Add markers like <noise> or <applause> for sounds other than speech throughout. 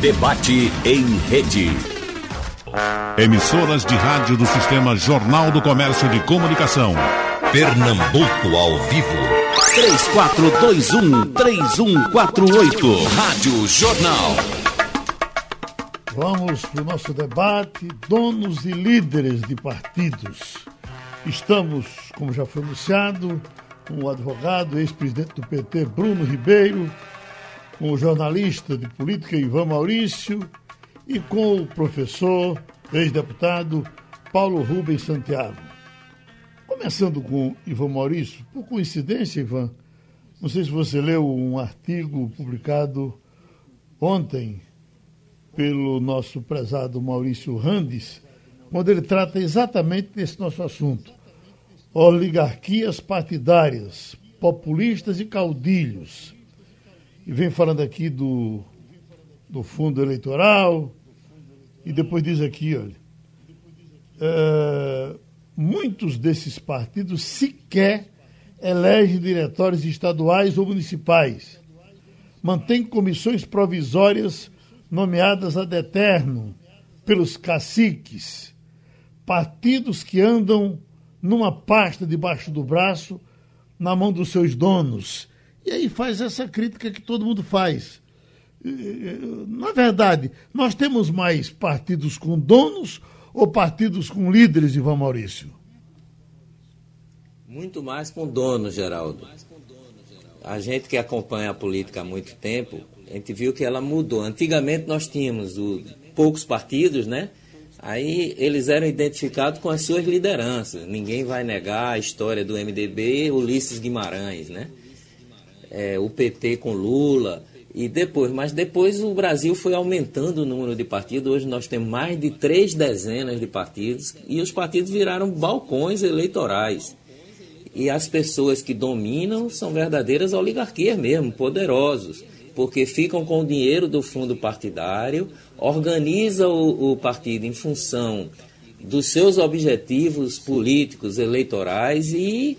Debate em rede. Emissoras de rádio do Sistema Jornal do Comércio de Comunicação. Pernambuco ao vivo. 3421-3148. Rádio Jornal. Vamos para o nosso debate. Donos e líderes de partidos. Estamos, como já foi anunciado, com o advogado, ex-presidente do PT, Bruno Ribeiro, com o jornalista de política, Ivan Maurício, e com o professor, ex-deputado, Paulo Rubens Santiago. Começando com Ivan Maurício, por coincidência, Ivan, não sei se você leu um artigo publicado ontem pelo nosso prezado Maurício Randes, quando ele trata exatamente desse nosso assunto. Oligarquias partidárias, populistas e caudilhos. E vem falando aqui do, do fundo eleitoral, e depois diz aqui, olha, é, muitos desses partidos sequer elegem diretórios estaduais ou municipais, mantém comissões provisórias nomeadas a deterno pelos caciques, partidos que andam numa pasta debaixo do braço, na mão dos seus donos. E aí faz essa crítica que todo mundo faz. Na verdade, nós temos mais partidos com donos ou partidos com líderes, Ivan Maurício? Muito mais com donos, Geraldo. A gente que acompanha a política há muito tempo, a gente viu que ela mudou. Antigamente nós tínhamos o, poucos partidos, né? Aí eles eram identificados com as suas lideranças. Ninguém vai negar a história do MDB, Ulisses Guimarães, né? É, o PT com Lula e depois, mas depois o Brasil foi aumentando o número de partidos. Hoje nós temos mais de três dezenas de partidos e os partidos viraram balcões eleitorais. E as pessoas que dominam são verdadeiras oligarquias mesmo, poderosos porque ficam com o dinheiro do fundo partidário, organiza o, o partido em função dos seus objetivos políticos, eleitorais e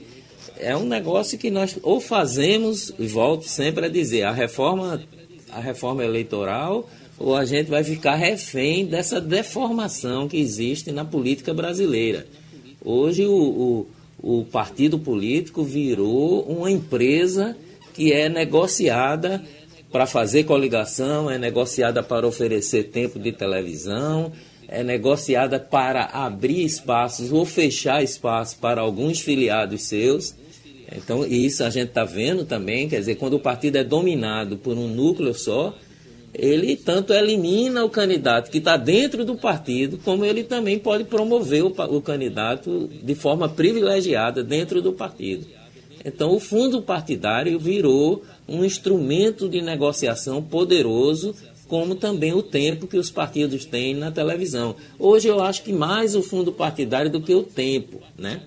é um negócio que nós ou fazemos, e volto sempre a dizer, a reforma, a reforma eleitoral, ou a gente vai ficar refém dessa deformação que existe na política brasileira. Hoje o, o, o partido político virou uma empresa que é negociada para fazer coligação, é negociada para oferecer tempo de televisão, é negociada para abrir espaços ou fechar espaços para alguns filiados seus. Então, isso a gente está vendo também, quer dizer, quando o partido é dominado por um núcleo só, ele tanto elimina o candidato que está dentro do partido, como ele também pode promover o, o candidato de forma privilegiada dentro do partido. Então, o fundo partidário virou um instrumento de negociação poderoso, como também o tempo que os partidos têm na televisão. Hoje eu acho que mais o fundo partidário do que o tempo, né?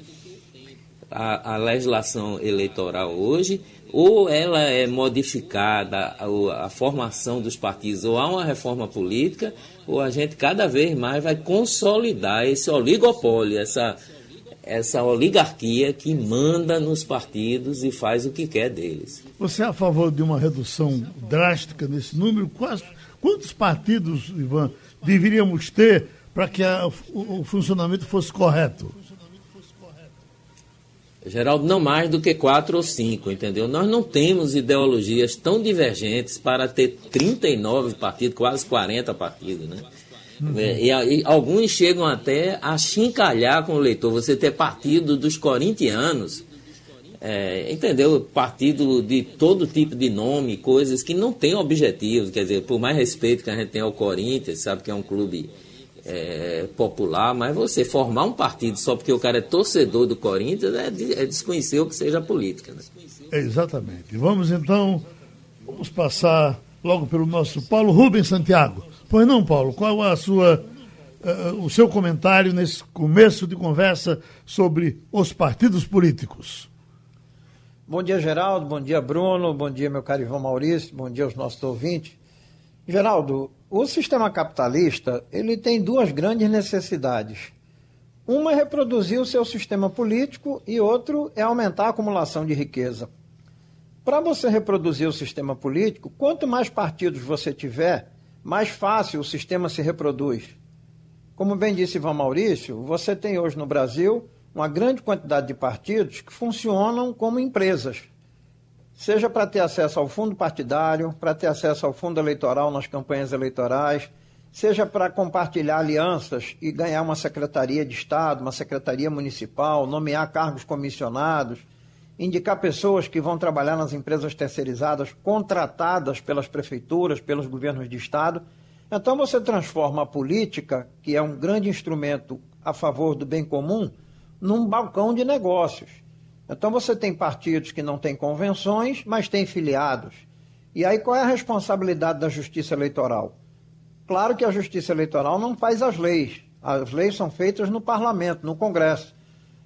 A, a legislação eleitoral hoje, ou ela é modificada, a, a formação dos partidos, ou há uma reforma política, ou a gente cada vez mais vai consolidar esse oligopólio, essa essa oligarquia que manda nos partidos e faz o que quer deles. Você é a favor de uma redução drástica nesse número? Quais, quantos partidos, Ivan, deveríamos ter para que a, o, o funcionamento fosse correto? Geraldo, não mais do que quatro ou cinco, entendeu? Nós não temos ideologias tão divergentes para ter 39 partidos, quase 40 partidos, né? Uhum. É, e, e, alguns chegam até a chincalhar com o leitor. Você ter partido dos corintianos, é, entendeu? Partido de todo tipo de nome, coisas que não têm objetivos. Quer dizer, por mais respeito que a gente tem ao Corinthians, sabe que é um clube é, popular, mas você formar um partido só porque o cara é torcedor do Corinthians é, é desconhecer o que seja a política. Né? Exatamente. Vamos então, vamos passar logo pelo nosso Paulo Rubens Santiago. Pois não, Paulo, qual a sua, uh, o seu comentário nesse começo de conversa sobre os partidos políticos? Bom dia, Geraldo. Bom dia, Bruno. Bom dia, meu caro Ivan Maurício. Bom dia aos nossos ouvintes. Geraldo, o sistema capitalista ele tem duas grandes necessidades. Uma é reproduzir o seu sistema político e outro é aumentar a acumulação de riqueza. Para você reproduzir o sistema político, quanto mais partidos você tiver, mais fácil o sistema se reproduz. Como bem disse Ivan Maurício, você tem hoje no Brasil uma grande quantidade de partidos que funcionam como empresas, seja para ter acesso ao fundo partidário, para ter acesso ao fundo eleitoral nas campanhas eleitorais, seja para compartilhar alianças e ganhar uma secretaria de Estado, uma secretaria municipal, nomear cargos comissionados, indicar pessoas que vão trabalhar nas empresas terceirizadas contratadas pelas prefeituras, pelos governos de Estado. Então você transforma a política, que é um grande instrumento a favor do bem comum, num balcão de negócios. Então você tem partidos que não têm convenções, mas têm filiados. E aí qual é a responsabilidade da justiça eleitoral? Claro que a justiça eleitoral não faz as leis. As leis são feitas no parlamento, no Congresso.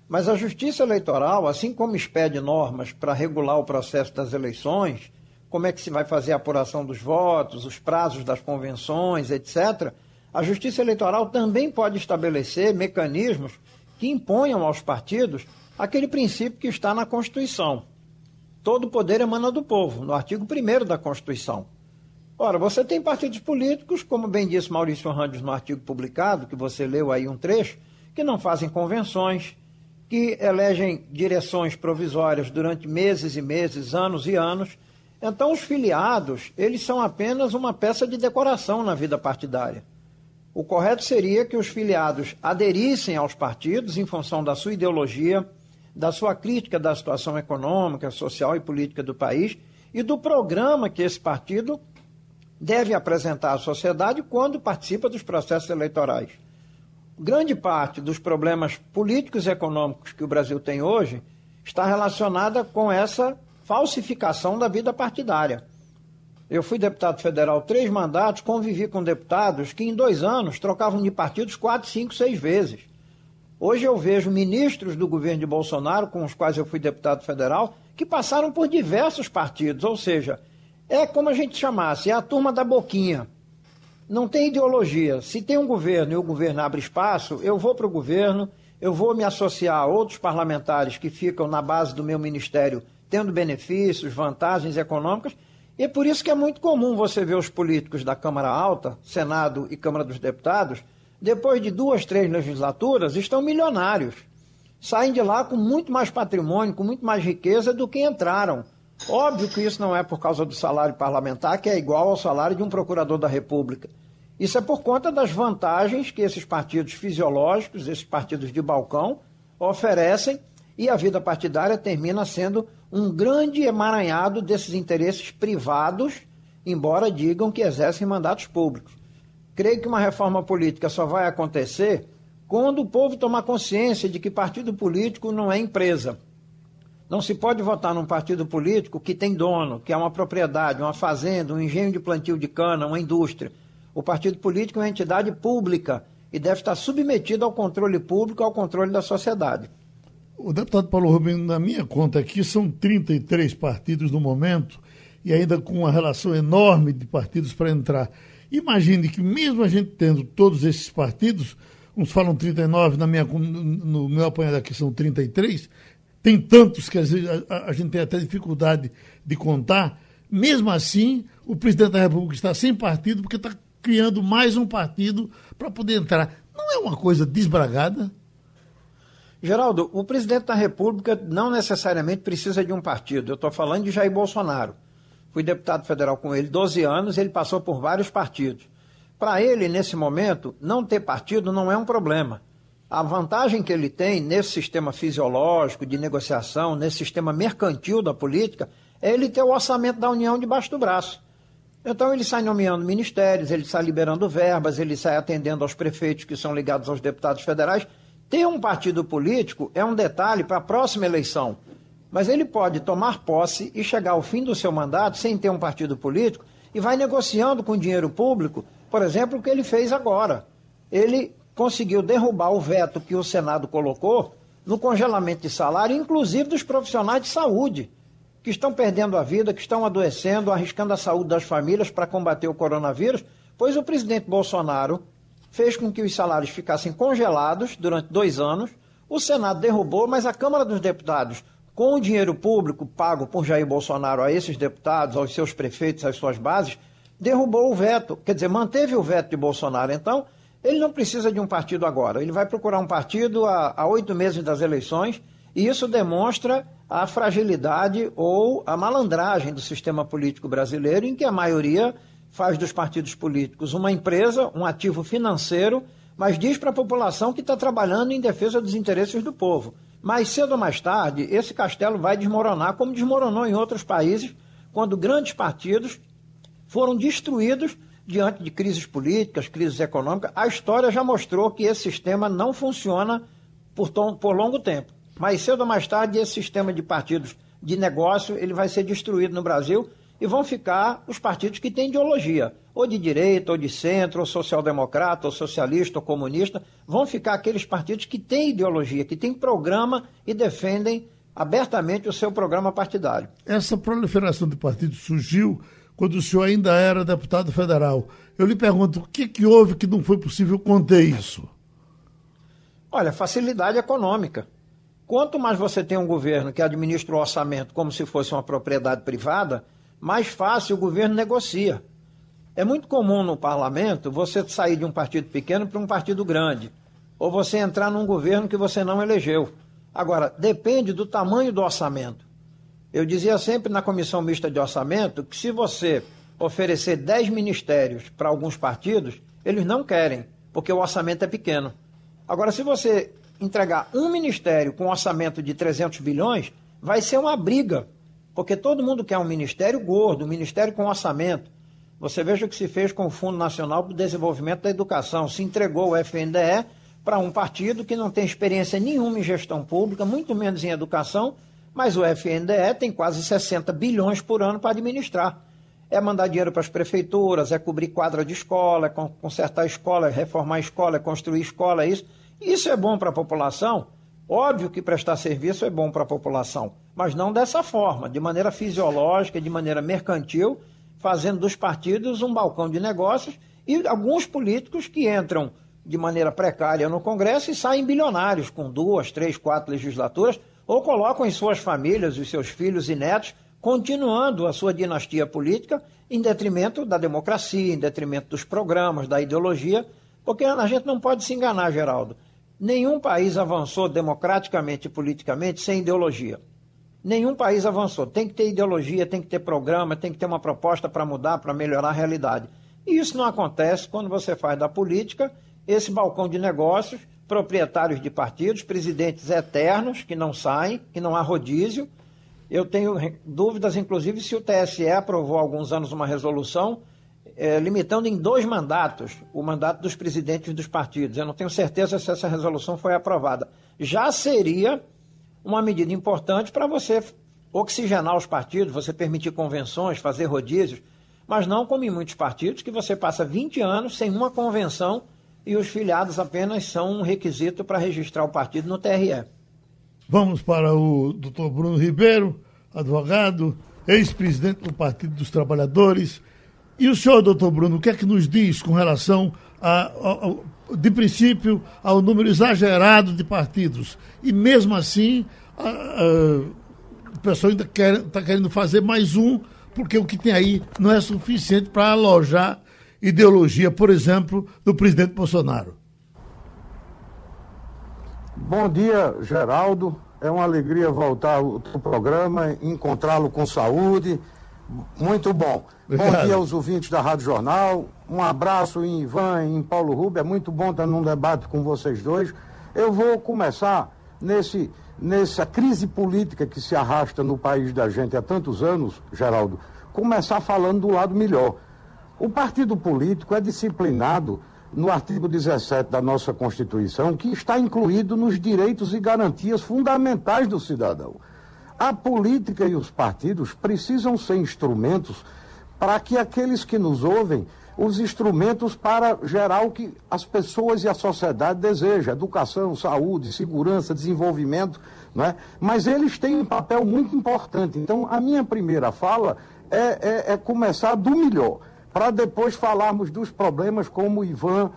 Mas a justiça eleitoral, assim como expede normas para regular o processo das eleições, como é que se vai fazer a apuração dos votos, os prazos das convenções, etc., a justiça eleitoral também pode estabelecer mecanismos que imponham aos partidos aquele princípio que está na Constituição. Todo poder emana do povo, no artigo 1 da Constituição. Ora, você tem partidos políticos, como bem disse Maurício Randes no artigo publicado, que você leu aí um trecho, que não fazem convenções, que elegem direções provisórias durante meses e meses, anos e anos. Então, os filiados, eles são apenas uma peça de decoração na vida partidária. O correto seria que os filiados aderissem aos partidos em função da sua ideologia, da sua crítica da situação econômica, social e política do país e do programa que esse partido deve apresentar à sociedade quando participa dos processos eleitorais. Grande parte dos problemas políticos e econômicos que o Brasil tem hoje está relacionada com essa falsificação da vida partidária. Eu fui deputado federal três mandatos, convivi com deputados que em dois anos trocavam de partidos quatro, cinco, seis vezes. Hoje eu vejo ministros do governo de Bolsonaro, com os quais eu fui deputado federal, que passaram por diversos partidos, ou seja, é como a gente chamasse, é a turma da boquinha. Não tem ideologia. Se tem um governo e o governo abre espaço, eu vou para o governo, eu vou me associar a outros parlamentares que ficam na base do meu ministério tendo benefícios, vantagens econômicas e é por isso que é muito comum você ver os políticos da Câmara Alta, Senado e Câmara dos Deputados, depois de duas, três legislaturas, estão milionários. Saem de lá com muito mais patrimônio, com muito mais riqueza do que entraram. Óbvio que isso não é por causa do salário parlamentar, que é igual ao salário de um procurador da República. Isso é por conta das vantagens que esses partidos fisiológicos, esses partidos de balcão, oferecem e a vida partidária termina sendo um grande emaranhado desses interesses privados, embora digam que exercem mandatos públicos. Creio que uma reforma política só vai acontecer quando o povo tomar consciência de que partido político não é empresa. Não se pode votar num partido político que tem dono, que é uma propriedade, uma fazenda, um engenho de plantio de cana, uma indústria. O partido político é uma entidade pública e deve estar submetido ao controle público, ao controle da sociedade. O deputado Paulo Rubens, na minha conta aqui, são 33 partidos no momento e ainda com uma relação enorme de partidos para entrar. Imagine que mesmo a gente tendo todos esses partidos, uns falam 39, na minha, no meu apanhado aqui são 33, tem tantos que às vezes a, a gente tem até dificuldade de contar, mesmo assim o presidente da República está sem partido porque está criando mais um partido para poder entrar. Não é uma coisa desbragada? Geraldo, o presidente da República não necessariamente precisa de um partido. Eu estou falando de Jair Bolsonaro. Fui deputado federal com ele 12 anos, ele passou por vários partidos. Para ele, nesse momento, não ter partido não é um problema. A vantagem que ele tem nesse sistema fisiológico de negociação, nesse sistema mercantil da política, é ele ter o orçamento da União debaixo do braço. Então ele sai nomeando ministérios, ele sai liberando verbas, ele sai atendendo aos prefeitos que são ligados aos deputados federais ter um partido político é um detalhe para a próxima eleição, mas ele pode tomar posse e chegar ao fim do seu mandato sem ter um partido político e vai negociando com dinheiro público, por exemplo, o que ele fez agora. Ele conseguiu derrubar o veto que o Senado colocou no congelamento de salário, inclusive dos profissionais de saúde, que estão perdendo a vida, que estão adoecendo, arriscando a saúde das famílias para combater o coronavírus, pois o presidente Bolsonaro fez com que os salários ficassem congelados durante dois anos. O Senado derrubou, mas a Câmara dos Deputados, com o dinheiro público pago por Jair Bolsonaro a esses deputados, aos seus prefeitos, às suas bases, derrubou o veto, quer dizer, manteve o veto de Bolsonaro. Então, ele não precisa de um partido agora, ele vai procurar um partido há oito meses das eleições, e isso demonstra a fragilidade ou a malandragem do sistema político brasileiro, em que a maioria faz dos partidos políticos uma empresa, um ativo financeiro, mas diz para a população que está trabalhando em defesa dos interesses do povo. Mais cedo ou mais tarde, esse castelo vai desmoronar, como desmoronou em outros países, quando grandes partidos foram destruídos diante de crises políticas, crises econômicas. A história já mostrou que esse sistema não funciona por, tom, por longo tempo. Mais cedo ou mais tarde, esse sistema de partidos de negócio ele vai ser destruído no Brasil e vão ficar os partidos que têm ideologia, ou de direita, ou de centro, ou social-democrata, ou socialista, ou comunista. Vão ficar aqueles partidos que têm ideologia, que têm programa e defendem abertamente o seu programa partidário. Essa proliferação de partidos surgiu quando o senhor ainda era deputado federal. Eu lhe pergunto, o que, que houve que não foi possível conter isso? Olha, facilidade econômica. Quanto mais você tem um governo que administra o orçamento como se fosse uma propriedade privada, mais fácil o governo negocia. É muito comum no parlamento você sair de um partido pequeno para um partido grande, ou você entrar num governo que você não elegeu. Agora, depende do tamanho do orçamento. Eu dizia sempre na comissão mista de orçamento que se você oferecer 10 ministérios para alguns partidos, eles não querem, porque o orçamento é pequeno. Agora, se você entregar um ministério com orçamento de 300 bilhões, vai ser uma briga, porque todo mundo quer um ministério gordo, um ministério com orçamento. Você veja o que se fez com o Fundo Nacional para o Desenvolvimento da Educação. Se entregou o FNDE para um partido que não tem experiência nenhuma em gestão pública, muito menos em educação, mas o FNDE tem quase 60 bilhões por ano para administrar. É mandar dinheiro para as prefeituras, é cobrir quadra de escola, é consertar escola, é reformar escola, é construir escola, é isso. Isso é bom para a população? Óbvio que prestar serviço é bom para a população, mas não dessa forma, de maneira fisiológica, de maneira mercantil, fazendo dos partidos um balcão de negócios e alguns políticos que entram de maneira precária no Congresso e saem bilionários com duas, três, quatro legislaturas ou colocam em suas famílias os seus filhos e netos, continuando a sua dinastia política em detrimento da democracia, em detrimento dos programas, da ideologia, porque a gente não pode se enganar, Geraldo. Nenhum país avançou democraticamente e politicamente sem ideologia. Nenhum país avançou. Tem que ter ideologia, tem que ter programa, tem que ter uma proposta para mudar, para melhorar a realidade. E isso não acontece quando você faz da política esse balcão de negócios proprietários de partidos, presidentes eternos que não saem, que não há rodízio. Eu tenho dúvidas, inclusive, se o TSE aprovou há alguns anos uma resolução é, limitando em dois mandatos o mandato dos presidentes dos partidos. Eu não tenho certeza se essa resolução foi aprovada. Já seria uma medida importante para você oxigenar os partidos, você permitir convenções, fazer rodízios, mas não como em muitos partidos, que você passa 20 anos sem uma convenção e os filiados apenas são um requisito para registrar o partido no TRE. Vamos para o doutor Bruno Ribeiro, advogado, ex-presidente do Partido dos Trabalhadores. E o senhor, doutor Bruno, o que é que nos diz com relação, a, a, a de princípio, ao número exagerado de partidos? E mesmo assim, o pessoal ainda está quer, tá querendo fazer mais um, porque o que tem aí não é suficiente para alojar ideologia, por exemplo, do presidente Bolsonaro. Bom dia, Geraldo. É uma alegria voltar ao programa, encontrá-lo com saúde. Muito bom. Obrigado. Bom dia aos ouvintes da Rádio Jornal. Um abraço em Ivan e em Paulo Rubio. É muito bom estar num debate com vocês dois. Eu vou começar nesse, nessa crise política que se arrasta no país da gente há tantos anos, Geraldo, começar falando do lado melhor o partido político é disciplinado no artigo 17 da nossa Constituição, que está incluído nos direitos e garantias fundamentais do cidadão. A política e os partidos precisam ser instrumentos para que aqueles que nos ouvem, os instrumentos para gerar o que as pessoas e a sociedade desejam: educação, saúde, segurança, desenvolvimento. Não é? Mas eles têm um papel muito importante. Então, a minha primeira fala é, é, é começar do melhor para depois falarmos dos problemas como o Ivan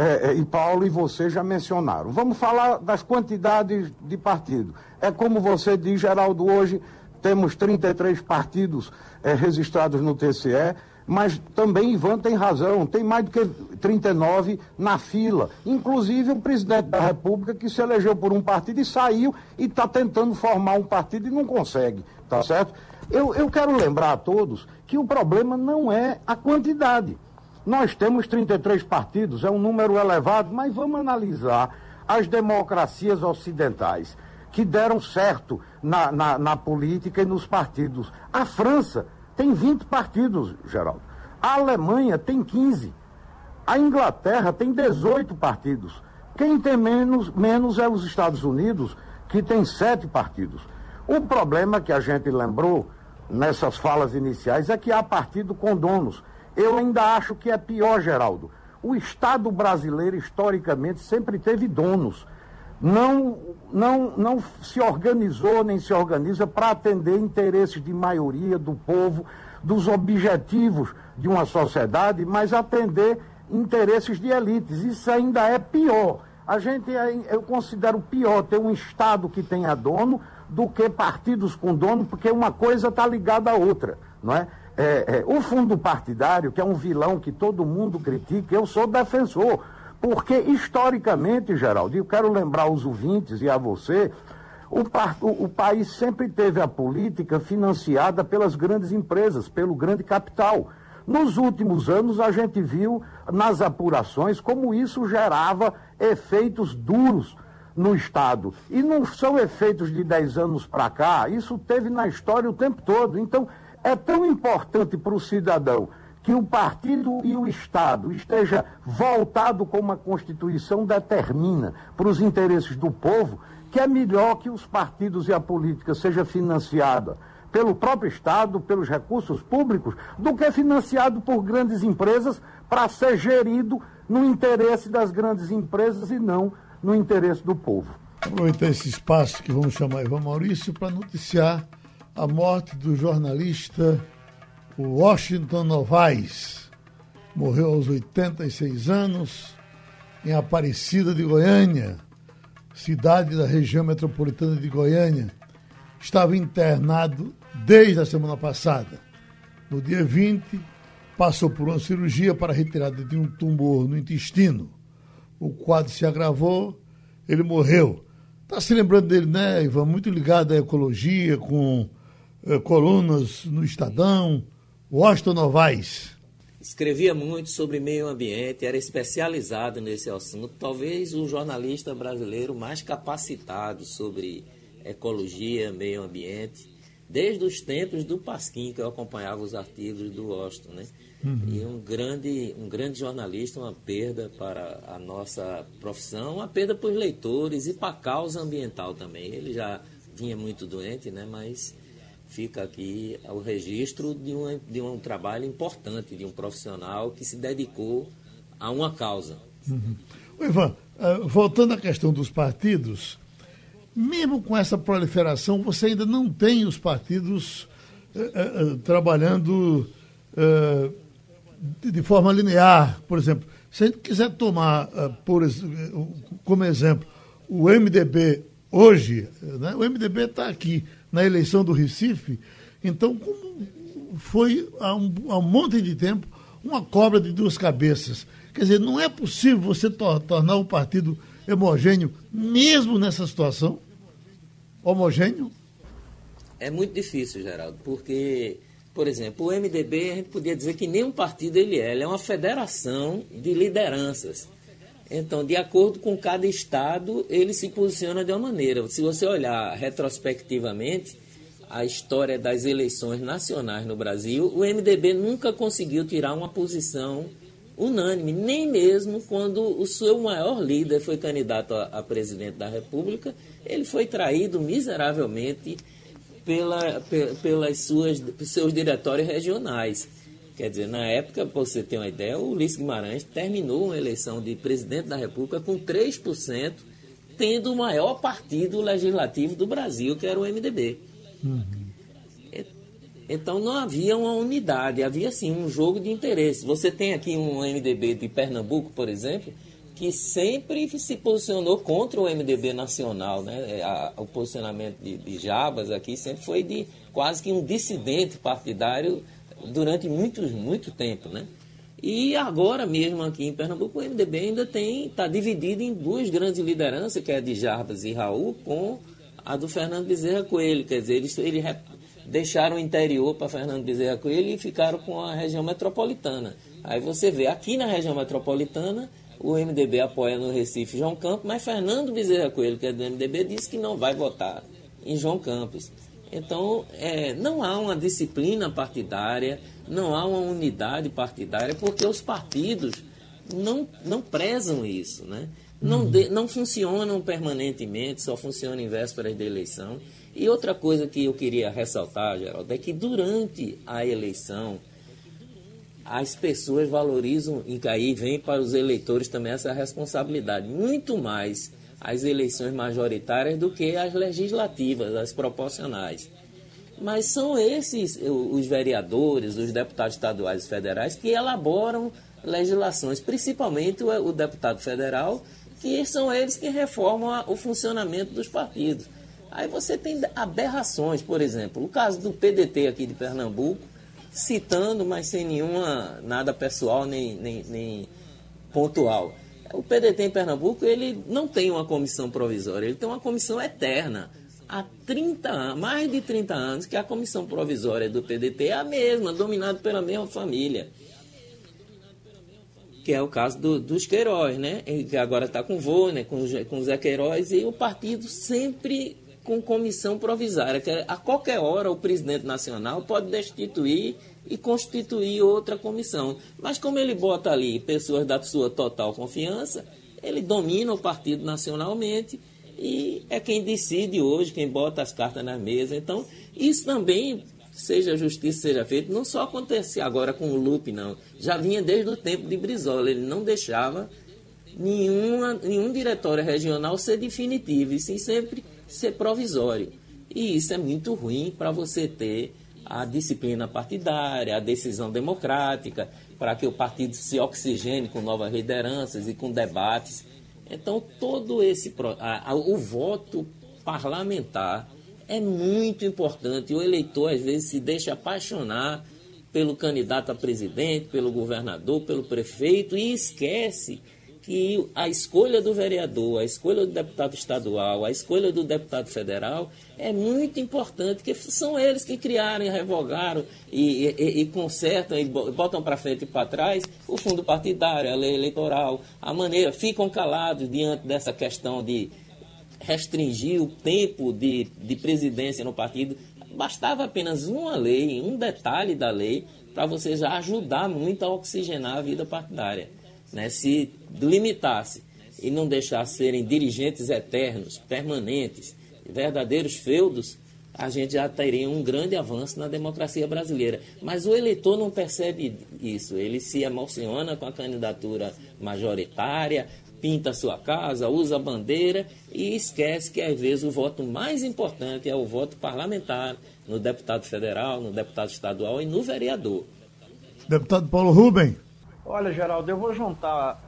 é, é, e Paulo e você já mencionaram. Vamos falar das quantidades de partidos. É como você diz, Geraldo, hoje temos 33 partidos é, registrados no TCE, Mas também Ivan tem razão, tem mais do que 39 na fila. Inclusive o presidente da República que se elegeu por um partido e saiu e está tentando formar um partido e não consegue, tá certo? Eu, eu quero lembrar a todos que o problema não é a quantidade. Nós temos 33 partidos, é um número elevado, mas vamos analisar as democracias ocidentais que deram certo na, na, na política e nos partidos. A França tem 20 partidos, Geraldo. A Alemanha tem 15. A Inglaterra tem 18 partidos. Quem tem menos, menos é os Estados Unidos, que tem sete partidos. O problema que a gente lembrou nessas falas iniciais é que há partido com donos. Eu ainda acho que é pior, Geraldo. O Estado brasileiro, historicamente, sempre teve donos não, não, não se organizou nem se organiza para atender interesses de maioria do povo, dos objetivos de uma sociedade, mas atender interesses de elites. Isso ainda é pior. A gente, eu considero pior ter um Estado que tenha dono do que partidos com dono, porque uma coisa está ligada à outra, não é? É, é? O fundo partidário, que é um vilão que todo mundo critica, eu sou defensor. Porque, historicamente, Geraldo, eu quero lembrar aos ouvintes e a você, o, o, o, país sempre teve a política financiada pelas grandes empresas, pelo grande capital. Nos últimos anos, a gente viu nas apurações como isso gerava efeitos duros no Estado. E não são efeitos de 10 anos para cá, isso teve na história o tempo todo. Então, é tão importante para o cidadão que o partido e o Estado esteja voltado como a Constituição determina para os interesses do povo, que é melhor que os partidos e a política seja financiada pelo próprio Estado, pelos recursos públicos, do que financiado por grandes empresas para ser gerido no interesse das grandes empresas e não no interesse do povo. Aproveitar esse espaço que vamos chamar Ivan Maurício para noticiar a morte do jornalista Washington Novaes morreu aos 86 anos em Aparecida de Goiânia, cidade da região metropolitana de Goiânia. Estava internado desde a semana passada. No dia 20, passou por uma cirurgia para retirada de um tumor no intestino. O quadro se agravou, ele morreu. Está se lembrando dele, né, Ivan? Muito ligado à ecologia, com colunas no Estadão, Washington Novaes. Escrevia muito sobre meio ambiente, era especializado nesse assunto, talvez o jornalista brasileiro mais capacitado sobre ecologia, meio ambiente, desde os tempos do Pasquim, que eu acompanhava os artigos do Washington, né? Uhum. E um grande, um grande jornalista, uma perda para a nossa profissão, uma perda para os leitores e para a causa ambiental também. Ele já vinha muito doente, né? Mas fica aqui o registro de um, de um trabalho importante, de um profissional que se dedicou a uma causa. Uhum. Ivan, uh, voltando à questão dos partidos, mesmo com essa proliferação, você ainda não tem os partidos uh, uh, trabalhando de, de, forma linear. Por exemplo, se a gente quiser tomar por, como exemplo o MDB hoje, né, o MDB está aqui na eleição do Recife. Então, como foi há um, há um monte de tempo uma cobra de duas cabeças. Quer dizer, não é possível você tor tornar o partido homogêneo, mesmo nessa situação? Homogêneo? É muito difícil, Geraldo, porque, por exemplo, o MDB, a gente podia dizer que nem um partido ele é, ele é uma federação de lideranças. Então, de acordo com cada estado, ele se posiciona de uma maneira. Se você olhar retrospectivamente a história das eleições nacionais no Brasil, o MDB nunca conseguiu tirar uma posição unânime, nem mesmo quando o seu maior líder foi candidato a, a presidente da República, ele foi traído miseravelmente pela, pelas suas, seus diretórios regionais. Quer dizer, na época, para você ter uma ideia, o Ulisses Guimarães terminou a eleição de presidente da República com 3%, tendo o maior partido legislativo do Brasil, que era o MDB. Uhum. Então não havia uma unidade, havia sim um jogo de interesses. Você tem aqui um MDB de Pernambuco, por exemplo, que sempre se posicionou contra o MDB nacional. Né? A, o posicionamento de, de Jabas aqui sempre foi de quase que um dissidente partidário durante muito, muito tempo, né? E agora mesmo aqui em Pernambuco, o MDB ainda tem está dividido em duas grandes lideranças, que é a de Jarbas e Raul, com a do Fernando Bezerra Coelho. Quer dizer, eles, eles deixaram o interior para Fernando Bezerra Coelho e ficaram com a região metropolitana. Aí você vê, aqui na região metropolitana, o MDB apoia no Recife João Campos, mas Fernando Bezerra Coelho, que é do MDB, disse que não vai votar em João Campos. Então, é, não há uma disciplina partidária, não há uma unidade partidária, porque os partidos não, não prezam isso, né? Não, de, não funcionam permanentemente, só funcionam em vésperas de eleição. E outra coisa que eu queria ressaltar, Geraldo, é que durante a eleição, as pessoas valorizam, e aí vem para os eleitores também essa responsabilidade, muito mais as eleições majoritárias do que as legislativas, as proporcionais. Mas são esses os vereadores, os deputados estaduais e federais que elaboram legislações, principalmente o, deputado federal, que são eles que reformam o funcionamento dos partidos. Aí você tem aberrações, por exemplo, o caso do PDT aqui de Pernambuco, citando, mas sem nenhuma nada pessoal nem, nem, nem pontual. O PDT em Pernambuco ele não tem uma comissão provisória, ele tem uma comissão eterna. Há 30 anos, mais de 30 anos, que a comissão provisória do PDT é a mesma, dominada pela mesma família. Que é o caso do, dos Queiroz, né? Que agora está com o Vô, né? com, com o Zé Queiroz, e o partido sempre com comissão provisória, que a qualquer hora o presidente nacional pode destituir e constituir outra comissão. Mas como ele bota ali pessoas da sua total confiança, ele domina o partido nacionalmente e é quem decide hoje, quem bota as cartas na mesa. Então, isso também, seja justiça, seja feito, não só acontece agora com o Lupe, não. Já vinha desde o tempo de Brizola, ele não deixava nenhuma, nenhum diretório regional ser definitivo, e sim sempre ser provisório. E isso é muito ruim para você ter a disciplina partidária, a decisão democrática, para que o partido se oxigene com novas lideranças e com debates. Então, todo esse. O voto parlamentar é muito importante. O eleitor, às vezes, se deixa apaixonar pelo candidato a presidente, pelo governador, pelo prefeito e esquece que a escolha do vereador, a escolha do deputado estadual, a escolha do deputado federal é muito importante, que são eles que criaram, revogaram e, e, e consertam e botam para frente e para trás o fundo partidário, a lei eleitoral, a maneira, ficam calados diante dessa questão de restringir o tempo de, de presidência no partido. Bastava apenas uma lei, um detalhe da lei, para você já ajudar muito a oxigenar a vida partidária né, se limitasse e não deixasse serem dirigentes eternos, permanentes, verdadeiros feudos, a gente já teria um grande avanço na democracia brasileira. Mas o eleitor não percebe isso. Ele se emociona com a candidatura majoritária, pinta a sua casa, usa a bandeira e esquece que às vezes o voto mais importante é o voto parlamentar no deputado federal, no deputado estadual e no vereador. Deputado Paulo Rubem. Olha, Geraldo, eu vou juntar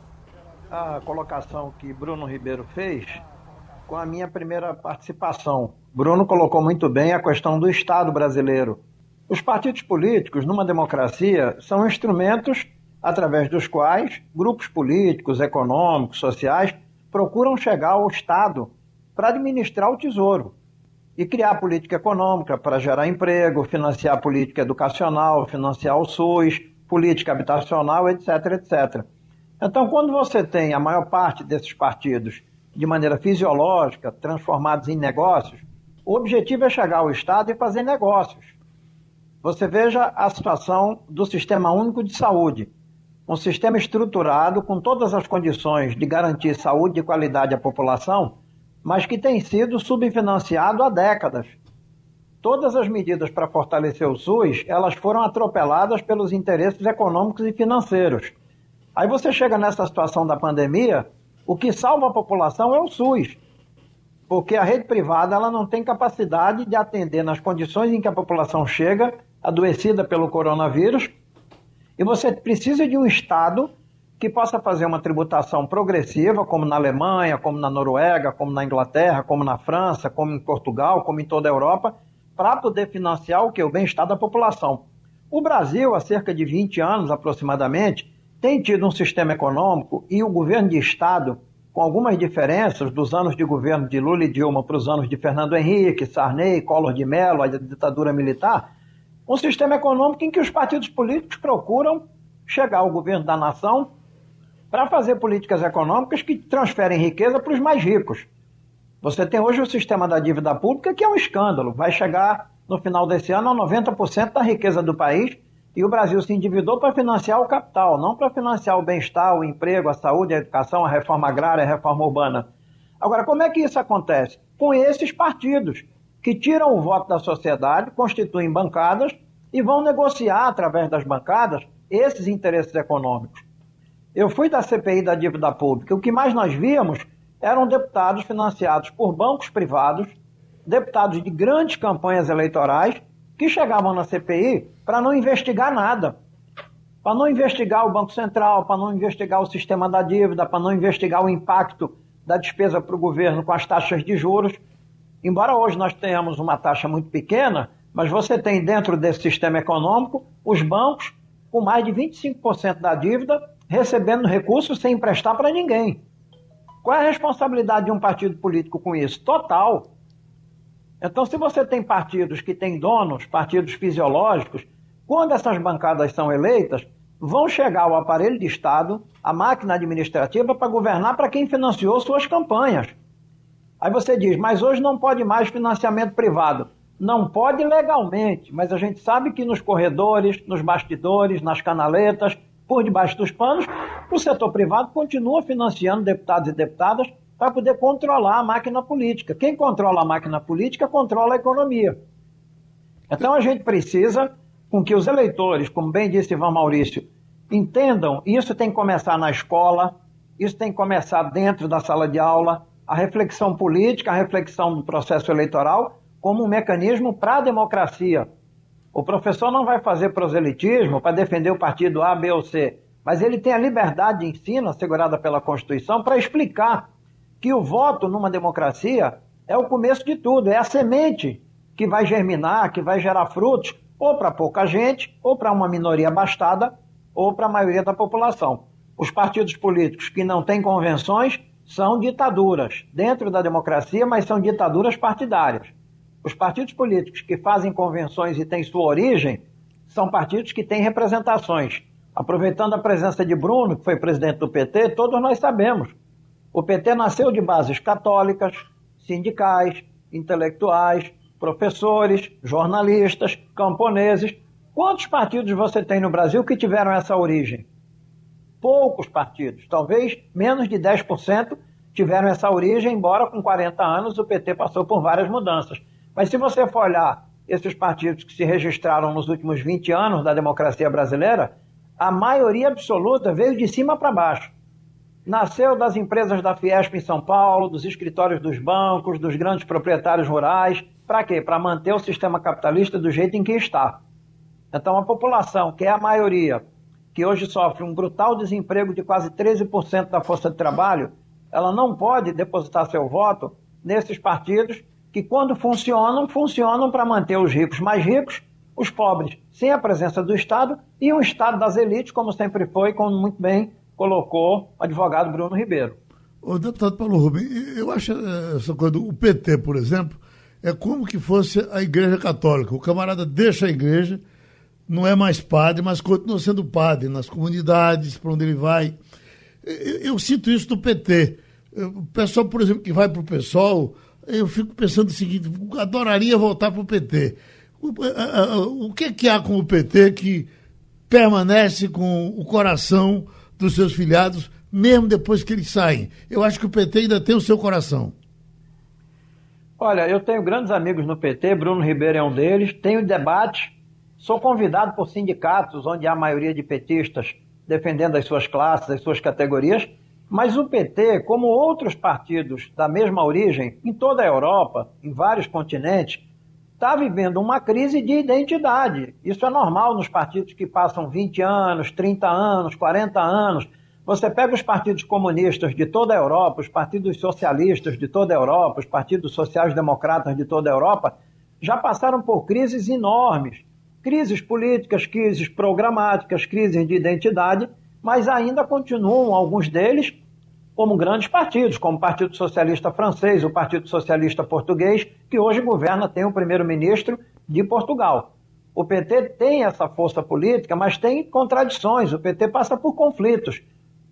a colocação que Bruno Ribeiro fez com a minha primeira participação. Bruno colocou muito bem a questão do Estado brasileiro. Os partidos políticos, numa democracia, são instrumentos através dos quais grupos políticos, econômicos, sociais procuram chegar ao Estado para administrar o tesouro e criar política econômica para gerar emprego, financiar política educacional, financiar o SUS, política habitacional, etc, etc. Então, quando você tem a maior parte desses partidos de maneira fisiológica, transformados em negócios, o objetivo é chegar ao Estado e fazer negócios. Você veja a situação do Sistema Único de Saúde, um sistema estruturado com todas as condições de garantir saúde e qualidade à população, mas que tem sido subfinanciado há décadas. Todas as medidas para fortalecer o SUS, elas foram atropeladas pelos interesses econômicos e financeiros. Aí você chega nessa situação da pandemia, o que salva a população é o SUS. Porque a rede privada ela não tem capacidade de atender nas condições em que a população chega, adoecida pelo coronavírus, e você precisa de um Estado que possa fazer uma tributação progressiva, como na Alemanha, como na Noruega, como na Inglaterra, como na França, como em Portugal, como em toda a Europa, para poder financiar o que? O bem-estar da população. O Brasil, há cerca de 20 anos aproximadamente, tem tido um sistema econômico e o governo de Estado, com algumas diferenças dos anos de governo de Lula e Dilma para os anos de Fernando Henrique, Sarney, Collor de Mello, a ditadura militar, um sistema econômico em que os partidos políticos procuram chegar ao governo da nação para fazer políticas econômicas que transferem riqueza para os mais ricos. Você tem hoje o sistema da dívida pública, que é um escândalo. Vai chegar no final desse ano a 90% da riqueza do país e o Brasil se endividou para financiar o capital, não para financiar o bem-estar, o emprego, a saúde, a educação, a reforma agrária, a reforma urbana. Agora, como é que isso acontece? Com esses partidos que tiram o voto da sociedade, constituem bancadas e vão negociar através das bancadas esses interesses econômicos. Eu fui da CPI da dívida pública. O que mais nós víamos eram deputados financiados por bancos privados, deputados de grandes campanhas eleitorais, que chegavam na CPI para não investigar nada. Para não investigar o Banco Central, para não investigar o sistema da dívida, para não investigar o impacto da despesa para o governo com as taxas de juros. Embora hoje nós tenhamos uma taxa muito pequena, mas você tem dentro desse sistema econômico os bancos com mais de 25% da dívida recebendo recursos sem emprestar para ninguém. Qual é a responsabilidade de um partido político com isso? Total. Então, se você tem partidos que têm donos, partidos fisiológicos, quando essas bancadas são eleitas, vão chegar ao aparelho de Estado, a máquina administrativa, para governar para quem financiou suas campanhas. Aí você diz, mas hoje não pode mais financiamento privado. Não pode legalmente, mas a gente sabe que nos corredores, nos bastidores, nas canaletas, por debaixo dos panos, o setor privado continua financiando deputados e deputadas para poder controlar a máquina política. Quem controla a máquina política controla a economia. Então a gente precisa com que os eleitores, como bem disse Ivan Maurício, entendam, isso tem que começar na escola, isso tem que começar dentro da sala de aula, a reflexão política, a reflexão do processo eleitoral como um mecanismo para a democracia. O professor não vai fazer proselitismo para defender o partido A, B ou C, mas ele tem a liberdade de ensino assegurada pela Constituição para explicar que o voto numa democracia é o começo de tudo, é a semente que vai germinar, que vai gerar frutos, ou para pouca gente, ou para uma minoria abastada, ou para a maioria da população. Os partidos políticos que não têm convenções são ditaduras dentro da democracia, mas são ditaduras partidárias. Os partidos políticos que fazem convenções e têm sua origem são partidos que têm representações. Aproveitando a presença de Bruno, que foi presidente do PT, todos nós sabemos o PT nasceu de bases católicas, sindicais, intelectuais, professores, jornalistas, camponeses. Quantos partidos você tem no Brasil que tiveram essa origem? Poucos partidos, talvez menos de 10% tiveram essa origem, embora com 40 anos o PT passou por várias mudanças. Mas se você for olhar esses partidos que se registraram nos últimos 20 anos da democracia brasileira, a maioria absoluta veio de cima para baixo nasceu das empresas da Fiesp em São Paulo, dos escritórios dos bancos, dos grandes proprietários rurais. Para quê? Para manter o sistema capitalista do jeito em que está. Então, a população, que é a maioria, que hoje sofre um brutal desemprego de quase 13% da força de trabalho, ela não pode depositar seu voto nesses partidos que, quando funcionam, funcionam para manter os ricos mais ricos, os pobres sem a presença do Estado e um Estado das elites, como sempre foi, como muito bem colocou o advogado Bruno Ribeiro. O deputado Paulo Rubem, eu acho essa coisa do PT, por exemplo, é como que fosse a Igreja Católica. O camarada deixa a igreja, não é mais padre, mas continua sendo padre nas comunidades, para onde ele vai. Eu, eu, sinto isso do PT. O pessoal, por exemplo, que vai para o PSOL, eu fico pensando o seguinte: adoraria voltar para o PT. O, que, que há com o PT que permanece com o coração dos seus filiados, mesmo depois que eles saem. Eu acho que o PT ainda tem o seu coração. Olha, eu tenho grandes amigos no PT, Bruno Ribeiro é um deles, tenho debate, sou convidado por sindicatos onde há maioria de petistas defendendo as suas classes, as suas categorias, mas o PT, como outros partidos da mesma origem, em toda a Europa, em vários continentes, está vivendo uma crise de identidade. Isso é normal nos partidos que passam 20 anos, 30 anos, 40 anos. Você pega os partidos comunistas de toda a Europa, os partidos socialistas de toda a Europa, os partidos sociais-democratas de toda a Europa, já passaram por crises enormes. crises políticas, crises programáticas, crises de identidade, mas ainda continuam alguns deles como grandes partidos, como o Partido Socialista Francês, o Partido Socialista Português, que hoje governa, tem o primeiro-ministro de Portugal. O PT tem essa força política, mas tem contradições, o PT passa por conflitos.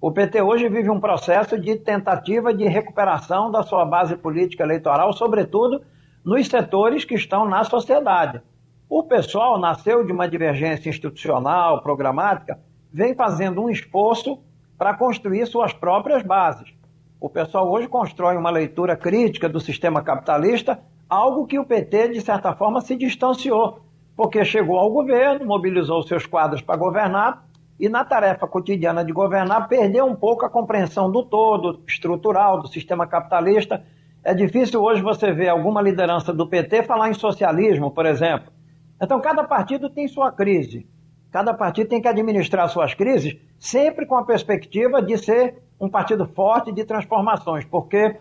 O PT hoje vive um processo de tentativa de recuperação da sua base política eleitoral, sobretudo nos setores que estão na sociedade. O pessoal nasceu de uma divergência institucional, programática, vem fazendo um esforço para construir suas próprias bases. O pessoal hoje constrói uma leitura crítica do sistema capitalista, algo que o PT, de certa forma, se distanciou, porque chegou ao governo, mobilizou seus quadros para governar e, na tarefa cotidiana de governar, perdeu um pouco a compreensão do todo, estrutural, do sistema capitalista. É difícil hoje você ver alguma liderança do PT falar em socialismo, por exemplo. Então, cada partido tem sua crise. Cada partido tem que administrar suas crises sempre com a perspectiva de ser um partido forte de transformações, porque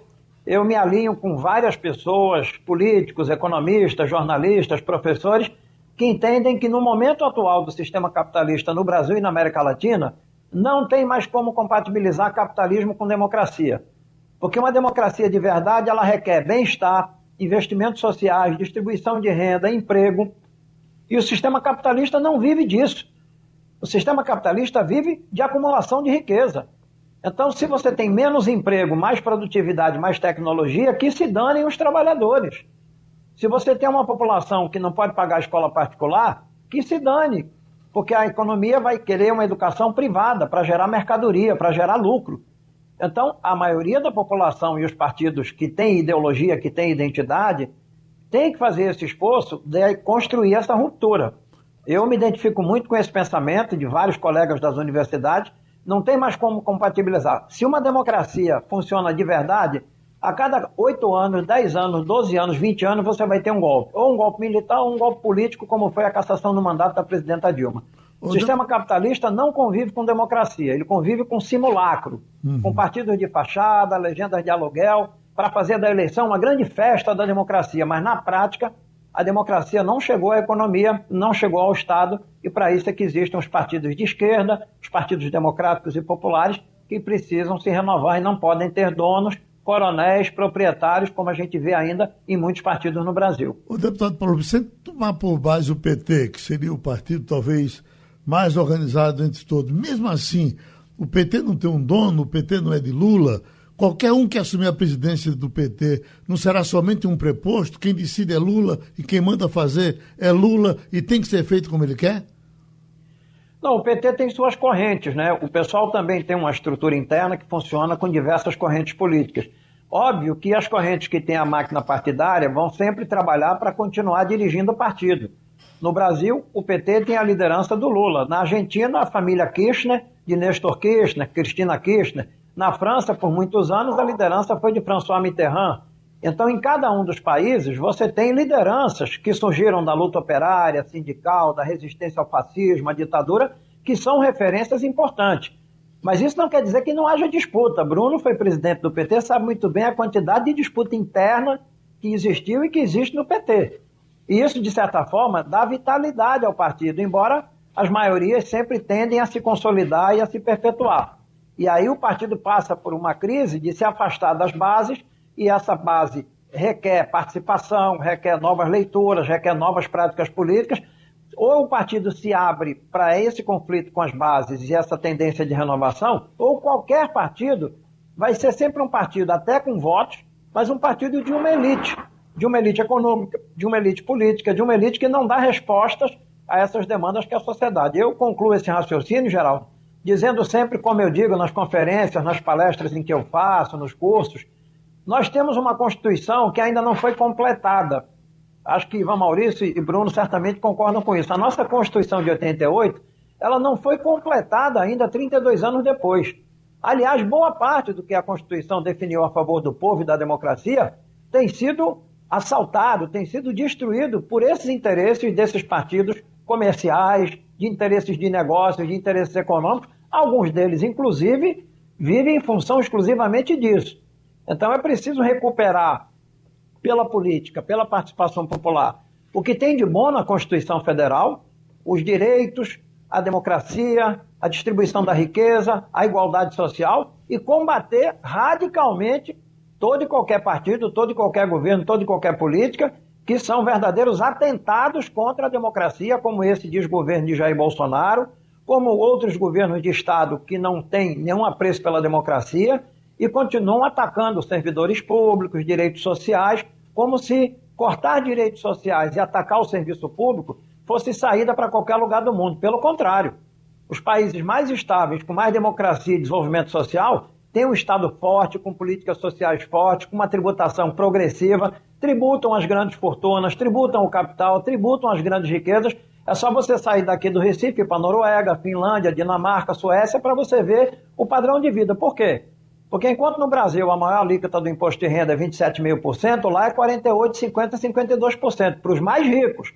eu me alinho com várias pessoas, políticos, economistas, jornalistas, professores, que entendem que no momento atual do sistema capitalista no Brasil e na América Latina, não tem mais como compatibilizar capitalismo com democracia. Porque uma democracia de verdade, ela requer bem-estar, investimentos sociais, distribuição de renda, emprego, e o sistema capitalista não vive disso. O sistema capitalista vive de acumulação de riqueza. Então, se você tem menos emprego, mais produtividade, mais tecnologia, que se danem os trabalhadores. Se você tem uma população que não pode pagar a escola particular, que se dane, porque a economia vai querer uma educação privada para gerar mercadoria, para gerar lucro. Então, a maioria da população e os partidos que têm ideologia, que têm identidade, tem que fazer esse esforço de construir essa ruptura. Eu me identifico muito com esse pensamento de vários colegas das universidades. Não tem mais como compatibilizar. Se uma democracia funciona de verdade, a cada 8 anos, 10 anos, 12 anos, 20 anos, você vai ter um golpe. Ou um golpe militar ou um golpe político, como foi a cassação do mandato da presidenta Dilma. O sistema capitalista não convive com democracia, ele convive com simulacro, uhum. com partidos de fachada, legendas de aluguel, para fazer da eleição uma grande festa da democracia, mas na prática a democracia não chegou à economia, não chegou ao Estado, e para isso é que existem os partidos de esquerda, os partidos democráticos e populares, que precisam se renovar e não podem ter donos, coronéis, proprietários, como a gente vê ainda em muitos partidos no Brasil. O deputado Paulo, você tomar por base o PT, que seria o partido talvez mais organizado entre todos, mesmo assim, o PT não tem um dono, o PT não é de Lula Qualquer um que assumir a presidência do PT não será somente um preposto, quem decide é Lula e quem manda fazer é Lula e tem que ser feito como ele quer? Não, o PT tem suas correntes, né? O pessoal também tem uma estrutura interna que funciona com diversas correntes políticas. Óbvio que as correntes que têm a máquina partidária vão sempre trabalhar para continuar dirigindo o partido. No Brasil, o PT tem a liderança do Lula. Na Argentina, a família Kirchner, de Nestor Kirchner, Cristina Kirchner, na França, por muitos anos, a liderança foi de François Mitterrand. Então, em cada um dos países, você tem lideranças que surgiram da luta operária, sindical, da resistência ao fascismo, à ditadura, que são referências importantes. Mas isso não quer dizer que não haja disputa. Bruno foi presidente do PT, sabe muito bem a quantidade de disputa interna que existiu e que existe no PT. E isso, de certa forma, dá vitalidade ao partido, embora as maiorias sempre tendem a se consolidar e a se perpetuar. E aí o partido passa por uma crise de se afastar das bases, e essa base requer participação, requer novas leituras, requer novas práticas políticas. Ou o partido se abre para esse conflito com as bases e essa tendência de renovação, ou qualquer partido vai ser sempre um partido até com votos, mas um partido de uma elite, de uma elite econômica, de uma elite política, de uma elite que não dá respostas a essas demandas que a sociedade. Eu concluo esse raciocínio, Geraldo, dizendo sempre, como eu digo nas conferências, nas palestras em que eu faço, nos cursos, nós temos uma Constituição que ainda não foi completada. Acho que Ivan Maurício e Bruno certamente concordam com isso. A nossa Constituição de 88, ela não foi completada ainda 32 anos depois. Aliás, boa parte do que a Constituição definiu a favor do povo e da democracia tem sido assaltado, tem sido destruído por esses interesses desses partidos comerciais, de interesses de negócios, de interesses econômicos, alguns deles, inclusive, vivem em função exclusivamente disso. Então é preciso recuperar, pela política, pela participação popular, o que tem de bom na Constituição Federal, os direitos, a democracia, a distribuição da riqueza, a igualdade social e combater radicalmente todo e qualquer partido, todo e qualquer governo, toda e qualquer política que são verdadeiros atentados contra a democracia, como esse desgoverno de Jair Bolsonaro, como outros governos de Estado que não têm nenhum apreço pela democracia e continuam atacando servidores públicos, direitos sociais, como se cortar direitos sociais e atacar o serviço público fosse saída para qualquer lugar do mundo. Pelo contrário, os países mais estáveis, com mais democracia e desenvolvimento social, têm um Estado forte, com políticas sociais fortes, com uma tributação progressiva, tributam as grandes fortunas, tributam o capital, tributam as grandes riquezas. É só você sair daqui do Recife para Noruega, Finlândia, Dinamarca, Suécia, para você ver o padrão de vida. Por quê? Porque enquanto no Brasil a maior alíquota do imposto de renda é 27,5%, lá é 48%, 50%, 52%, para os mais ricos.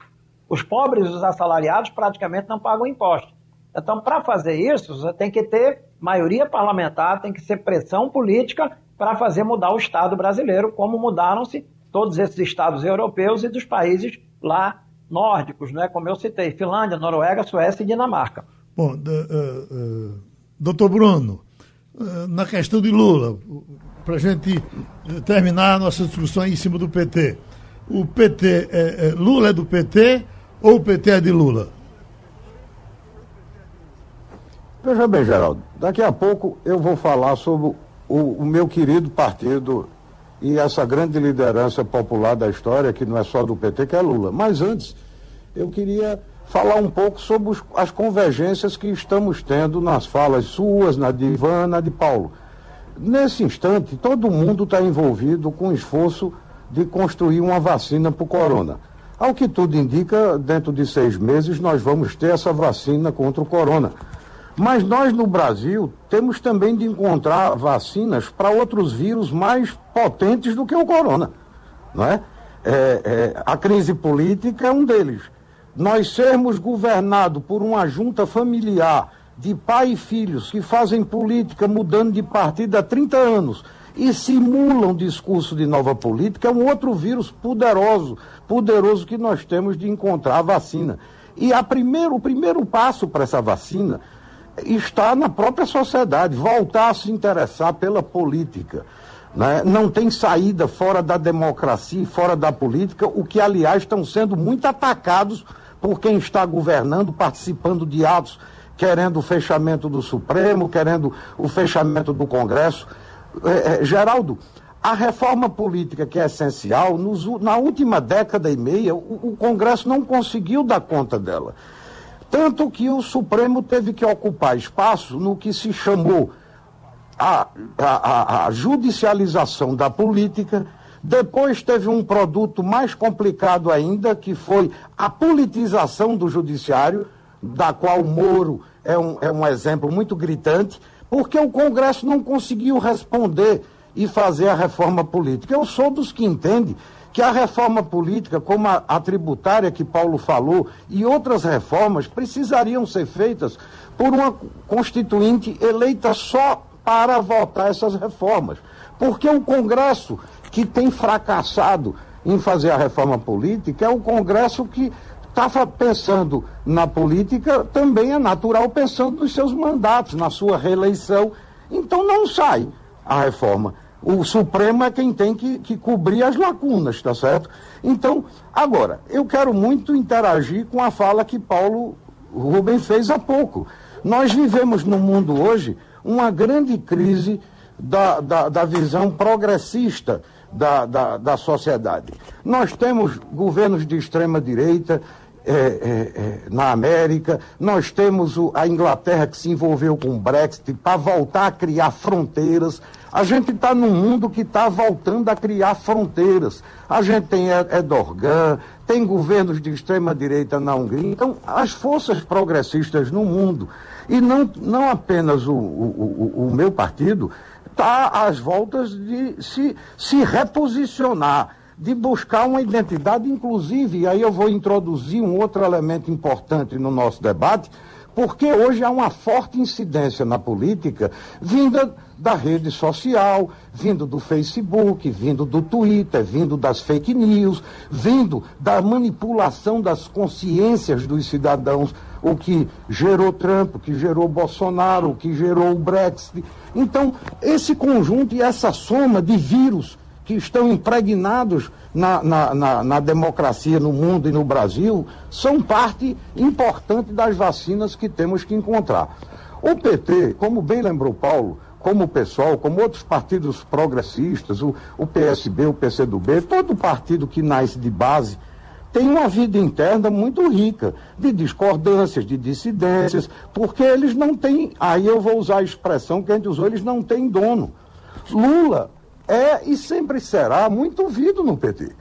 Os pobres e os assalariados praticamente não pagam imposto. Então, para fazer isso, você tem que ter maioria parlamentar, tem que ser pressão política para fazer mudar o Estado brasileiro, como mudaram-se todos esses estados europeus e dos países lá nórdicos, né? como eu citei, Finlândia, Noruega, Suécia e Dinamarca. Bom, uh, uh, doutor Bruno, uh, na questão de Lula, para a gente terminar a nossa discussão em cima do PT, o PT, é, é, Lula é do PT ou o PT é de Lula? Veja bem, Geraldo, daqui a pouco eu vou falar sobre o, o meu querido partido e essa grande liderança popular da história, que não é só do PT, que é Lula. Mas antes, eu queria falar um pouco sobre os, as convergências que estamos tendo nas falas suas, na de Ivan, na de Paulo. Nesse instante, todo mundo está envolvido com o esforço de construir uma vacina para o corona. Ao que tudo indica, dentro de seis meses nós vamos ter essa vacina contra o corona. Mas nós no Brasil temos também de encontrar vacinas para outros vírus mais potentes do que o corona. Não é? É, é, a crise política é um deles. Nós sermos governados por uma junta familiar de pai e filhos que fazem política mudando de partido há 30 anos e simulam discurso de nova política é um outro vírus poderoso, poderoso que nós temos de encontrar a vacina. E a primeiro, o primeiro passo para essa vacina está na própria sociedade, voltar a se interessar pela política. Né? Não tem saída fora da democracia fora da política, o que, aliás, estão sendo muito atacados por quem está governando, participando de atos, querendo o fechamento do Supremo, querendo o fechamento do Congresso. É, é, Geraldo, a reforma política que é essencial, nos, na última década e meia, o, o Congresso não conseguiu dar conta dela. Tanto que o Supremo teve que ocupar espaço no que se chamou a, a, a, judicialização da política. Depois teve um produto mais complicado ainda, que foi a politização do judiciário, da qual Moro é um, é um exemplo muito gritante, porque o Congresso não conseguiu responder e fazer a reforma política. Eu sou dos que entendem que a reforma política, como a, a, tributária que Paulo falou, e outras reformas precisariam ser feitas por uma constituinte eleita só para votar essas reformas. Porque o Congresso que tem fracassado em fazer a reforma política é o Congresso que estava pensando na política, também é natural pensando nos seus mandatos, na sua reeleição. Então não sai a reforma o Supremo é quem tem que, que cobrir as lacunas, tá certo? Então, agora, eu quero muito interagir com a fala que Paulo Rubens fez há pouco. Nós vivemos no mundo hoje uma grande crise da, da, da visão progressista da, da, da sociedade. Nós temos governos de extrema direita, é, é, é, na América, nós temos o, a Inglaterra que se envolveu com o Brexit para voltar a criar fronteiras. A gente está num mundo que está voltando a criar fronteiras. A gente tem Erdogan, tem governos de extrema-direita na Hungria. Então, as forças progressistas no mundo, e não, não apenas o, o, o, o meu partido, está às voltas de se, se reposicionar de buscar uma identidade, inclusive, e aí eu vou introduzir um outro elemento importante no nosso debate, Porque hoje há uma forte incidência na política vinda da rede social, vindo do Facebook, vindo do Twitter, vindo das fake news, vindo da manipulação das consciências dos cidadãos, o que gerou Trump, o que gerou Bolsonaro, o que gerou o Brexit. Então, esse conjunto e essa soma de vírus que estão impregnados na, na, na, na, democracia no mundo e no Brasil são parte importante das vacinas que temos que encontrar. O PT, como bem lembrou Paulo, como o PSOL, como outros partidos progressistas, o, o PSB, o PCdoB, todo partido que nasce de base tem uma vida interna muito rica de discordâncias, de dissidências, porque eles não têm, aí eu vou usar a expressão que a gente usou, eles não têm dono. Lula é e sempre será muito ouvido no PT.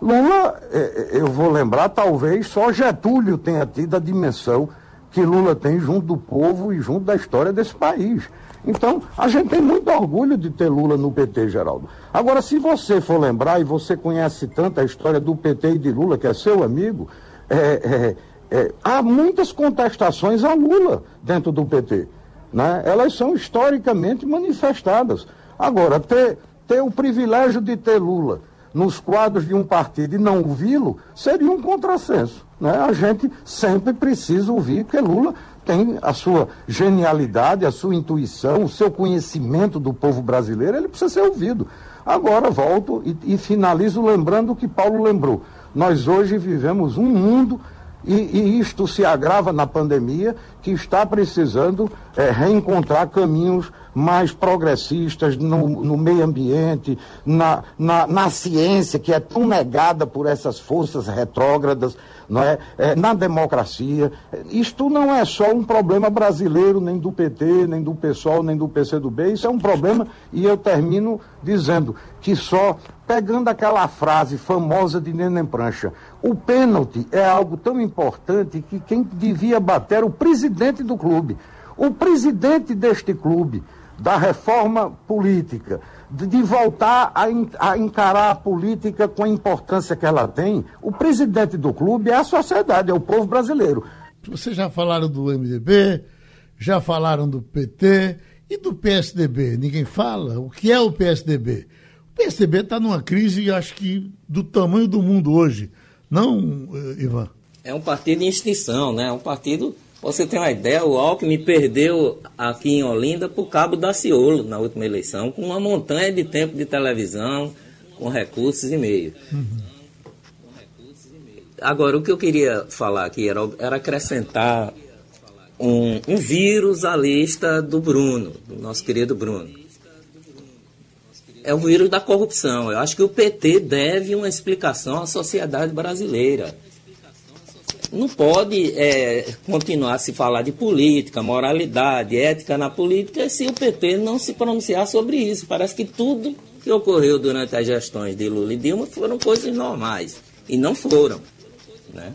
Lula, é, é, eu vou lembrar, talvez só Getúlio tenha tido a dimensão que Lula tem junto do povo e junto da história desse país. Então, a gente tem muito orgulho de ter Lula no PT, Geraldo. Agora, se você for lembrar, e você conhece tanto a história do PT e de Lula, que é seu amigo, é, é, é, há muitas contestações a Lula dentro do PT. Né? Elas são historicamente manifestadas. Agora, ter ter o privilégio de ter Lula nos quadros de um partido e não ouvi-lo seria um contrassenso. Né? A gente sempre precisa ouvir que Lula tem a sua genialidade, a sua intuição, o seu conhecimento do povo brasileiro, ele precisa ser ouvido. Agora volto e, e finalizo lembrando o que Paulo lembrou. Nós hoje vivemos um mundo e, e, isto se agrava na pandemia, que está precisando é, reencontrar caminhos mais progressistas no, no meio ambiente, na, na, na, ciência, que é tão negada por essas forças retrógradas, não é? é? na democracia. Isto não é só um problema brasileiro, nem do PT, nem do PSOL, nem do PCdoB, isso é um problema, e eu termino dizendo que só pegando aquela frase famosa de Neném Prancha, o pênalti é algo tão importante que quem devia bater era o presidente do clube. O presidente deste clube, da reforma política, de, de voltar a, a, encarar a política com a importância que ela tem, o presidente do clube é a sociedade, é o povo brasileiro. Vocês já falaram do MDB, já falaram do PT e do PSDB. Ninguém fala o que é o PSDB. O PSDB está numa crise, acho que, do tamanho do mundo hoje. Não, eh, Ivan? É um partido em extinção, né? É um partido. Você tem uma ideia, o Alckmin perdeu aqui em Olinda por cabo da Ciolo na última eleição, com uma montanha de tempo de televisão, com recursos e meio. Uhum. Agora, o que eu queria falar aqui era, era acrescentar um, um vírus à lista do Bruno, do nosso querido Bruno é o vírus da corrupção. Eu acho que o PT deve uma explicação à sociedade brasileira. Não pode é, continuar a se falar de política, moralidade, ética na política se o PT não se pronunciar sobre isso. Parece que tudo que ocorreu durante as gestões de Lula e Dilma foram coisas normais. E não foram. Né?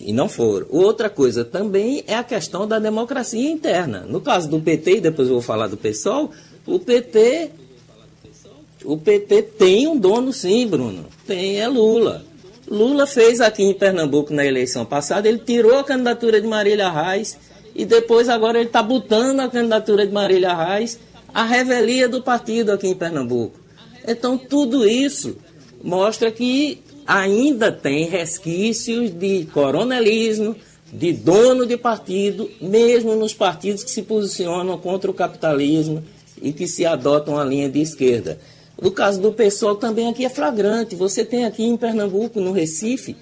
E não foram. Outra coisa também é a questão da democracia interna. No caso do PT, e depois eu vou falar do PSOL, o PT o PT tem um dono sim, Bruno. Tem, é Lula. Lula fez aqui em Pernambuco na eleição passada, ele tirou a candidatura de Marília Reis e depois agora ele está botando a candidatura de Marília Reis a revelia do partido aqui em Pernambuco. Então tudo isso mostra que ainda tem resquícios de coronelismo, de dono de partido, mesmo nos partidos que se posicionam contra o capitalismo e que se adotam a linha de esquerda. No caso do pessoal também aqui é flagrante. Você tem aqui em Pernambuco, no Recife,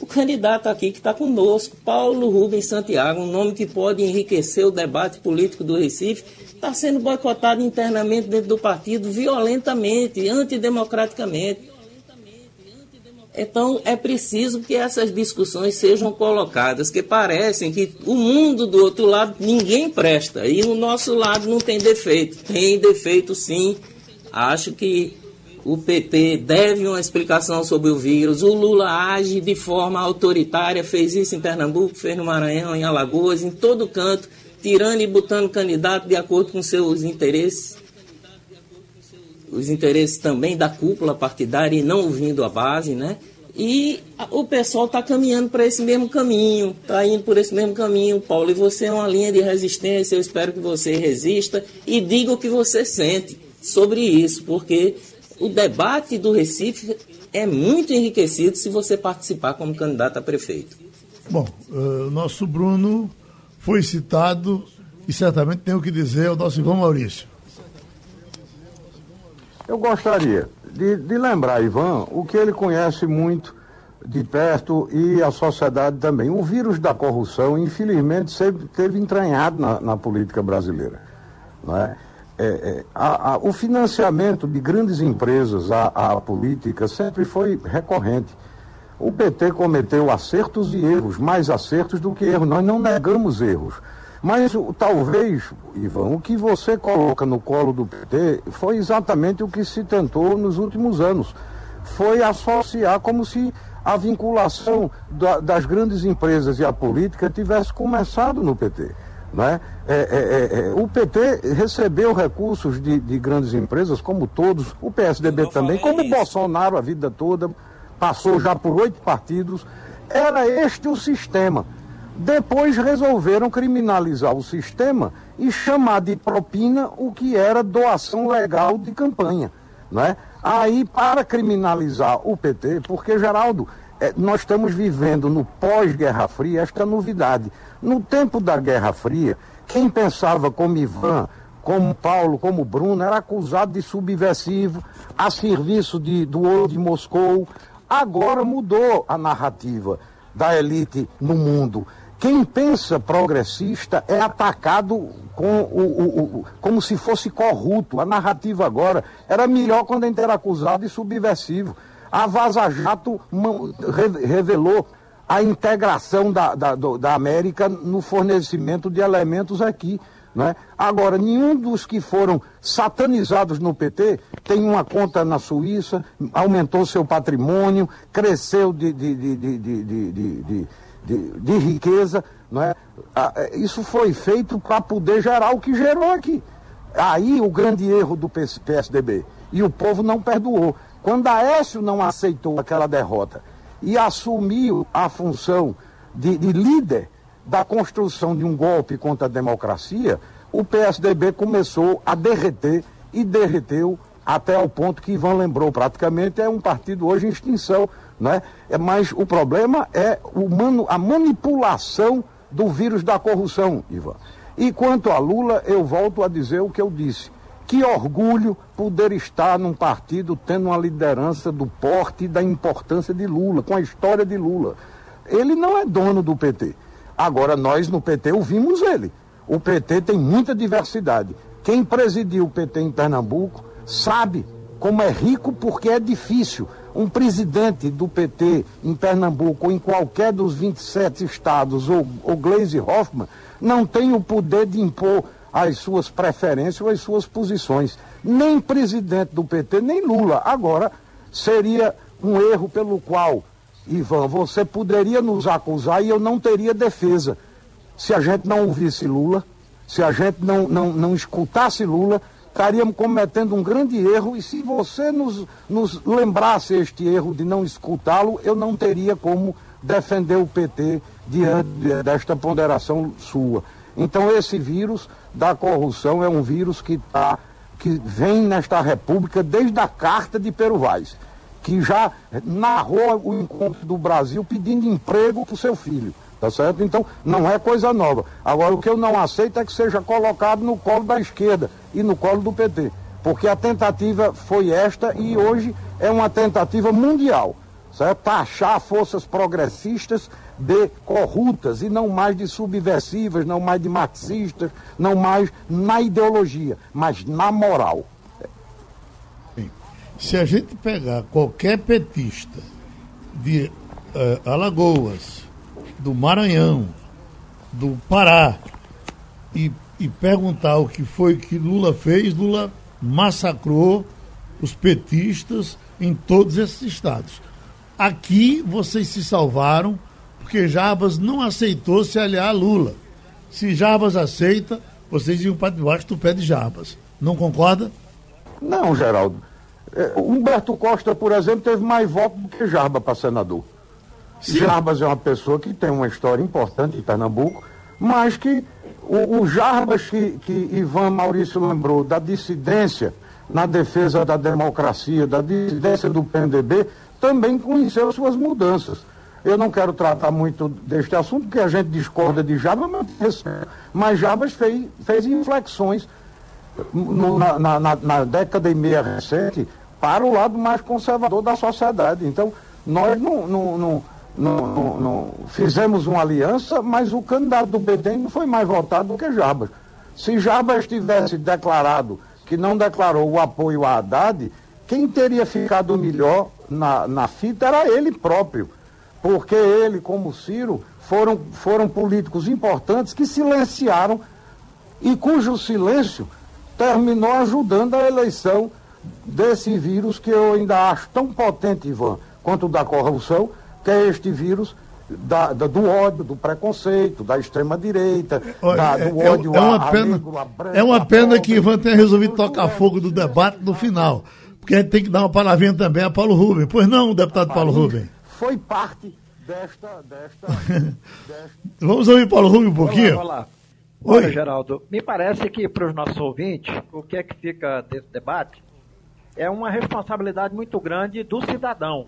o candidato aqui que está conosco, Paulo Rubens Santiago, um nome que pode enriquecer o debate político do Recife, está sendo boicotado internamente dentro do partido violentamente, antidemocraticamente. Então é preciso que essas discussões sejam colocadas, que parecem que o mundo do outro lado ninguém presta e o nosso lado não tem defeito. Tem defeito sim Acho que o PT deve uma explicação sobre o vírus. O Lula age de forma autoritária, fez isso em Pernambuco, fez no Maranhão, em Alagoas, em todo canto, tirando e botando candidato de acordo com seus interesses. Os interesses também da cúpula partidária e não ouvindo a base, né? E o pessoal está caminhando para esse mesmo caminho, está indo por esse mesmo caminho, Paulo. E você é uma linha de resistência. Eu espero que você resista e diga o que você sente sobre isso, porque o debate do Recife é muito enriquecido se você participar como candidato a prefeito. Bom, eh, o uh, nosso Bruno foi citado e certamente tem o que dizer ao nosso Ivan Maurício. Eu gostaria de, de lembrar, Ivan, o que ele conhece muito de perto e a sociedade também. O vírus da corrupção, infelizmente, sempre teve entranhado na, na política brasileira. Não é? É, é, a, a, o financiamento de grandes empresas à, à, política sempre foi recorrente. O PT cometeu acertos e erros, mais acertos do que erros. Nós não negamos erros. Mas talvez, Ivan, o que você coloca no colo do PT foi exatamente o que se tentou nos últimos anos. Foi associar como se a vinculação da, das grandes empresas e a política tivesse começado no PT. Né? É, é, é, é, o PT recebeu recursos de, de, grandes empresas, como todos, o PSDB também, como o Bolsonaro a vida toda, passou já por oito partidos. Era este o sistema. Depois resolveram criminalizar o sistema e chamar de propina o que era doação legal de campanha. Né? Aí, para criminalizar o PT, porque, Geraldo, é, nós estamos vivendo no pós-Guerra Fria esta novidade. No tempo da Guerra Fria, quem pensava como Ivan, como Paulo, como Bruno, era acusado de subversivo, a serviço de, do ouro de Moscou. Agora mudou a narrativa da elite no mundo. Quem pensa progressista é atacado com o, o, o, como se fosse corrupto. A narrativa agora era melhor quando a gente era acusado de subversivo. A Vaza Jato revelou a integração da, da, da América no fornecimento de elementos aqui. Né? Agora, nenhum dos que foram satanizados no PT tem uma conta na Suíça, aumentou seu patrimônio, cresceu de, de, de, de de, riqueza. Não é? Ah, é? Isso foi feito para poder gerar o que gerou aqui. Aí o grande erro do PSDB. E o povo não perdoou. Quando Aécio não aceitou aquela derrota e assumiu a função de, de líder da construção de um golpe contra a democracia, o PSDB começou a derreter e derreteu até o ponto que Ivan lembrou, praticamente é um partido hoje em extinção, né? É, mas o problema é o a manipulação do vírus da corrupção, Ivan. E quanto a Lula, eu volto a dizer o que eu disse. Que orgulho poder estar num partido tendo uma liderança do porte e da importância de Lula, com a história de Lula. Ele não é dono do PT. Agora, nós no PT ouvimos ele. O PT tem muita diversidade. Quem presidiu o PT em Pernambuco sabe como é rico porque é difícil. Um presidente do PT em Pernambuco ou em qualquer dos 27 estados, ou, ou Gleisi Hoffmann, não tem o poder de impor as suas preferências ou as suas posições. Nem presidente do PT, nem Lula. Agora, seria um erro pelo qual, Ivan, você poderia nos acusar e eu não teria defesa. Se a gente não ouvisse Lula, se a gente não, não, não escutasse Lula, estaríamos cometendo um grande erro e se você nos, nos lembrasse este erro de não escutá-lo, eu não teria como defender o PT diante desta ponderação sua. Então esse vírus da corrupção é um vírus que, tá, que vem nesta república desde a carta de Peru Vaz, que já narrou o encontro do Brasil pedindo emprego para o seu filho. Tá certo? Então, não é coisa nova. Agora, o que eu não aceito é que seja colocado no colo da esquerda e no colo do PT. Porque a tentativa foi esta e hoje é uma tentativa mundial, certo? Taxar forças progressistas de corruptas e não mais de subversivas, não mais de marxistas, não mais na ideologia, mas na moral. Se a gente pegar qualquer petista de uh, Alagoas, do Maranhão, do Pará, e, e perguntar o que foi que Lula fez, Lula massacrou os petistas em todos esses estados. Aqui vocês se salvaram porque Jarbas não aceitou se aliar a Lula. Se Jarbas aceita, vocês iam para debaixo do pé de Jarbas. Não concorda? Não, Geraldo. É, Humberto Costa, por exemplo, teve mais votos do que Jarba para senador. Sim. Jarbas é uma pessoa que tem uma história importante em Pernambuco, mas que o, o Jarbas que, que Ivan Maurício lembrou da dissidência na defesa da democracia, da dissidência do PMDB, também conheceu suas mudanças. Eu não quero tratar muito deste assunto, porque a gente discorda de Jarbas, mas, mas Jarbas fez, fez inflexões no, na, na, na, década e meia recente para o lado mais conservador da sociedade. Então, nós não, não, não, não, não fizemos uma aliança, mas o candidato do PT não foi mais votado do que Jarbas. Se Jarbas tivesse declarado que não declarou o apoio a Haddad, quem teria ficado melhor na, na fita era ele próprio. Porque ele, como Ciro, foram, foram políticos importantes que silenciaram e cujo silêncio terminou ajudando a eleição desse vírus que eu ainda acho tão potente, Ivan, quanto o da corrupção, que é este vírus da, da, do ódio, do preconceito, da extrema-direita, do é, ódio é, é uma a, pena, a negro, a branco, É uma pena que Ivan tenha resolvido tocar fogo do debate no final. Porque a gente tem que dar uma palavrinha também a Paulo Rubem. Pois não, deputado Paulo Rubem? Foi parte desta. desta, <laughs> desta... Vamos ouvir Paulo Rubem um pouquinho? Vamos lá, vamos lá. Olha, Geraldo, me parece que para os nossos ouvintes, o que é que fica desse debate é uma responsabilidade muito grande do cidadão,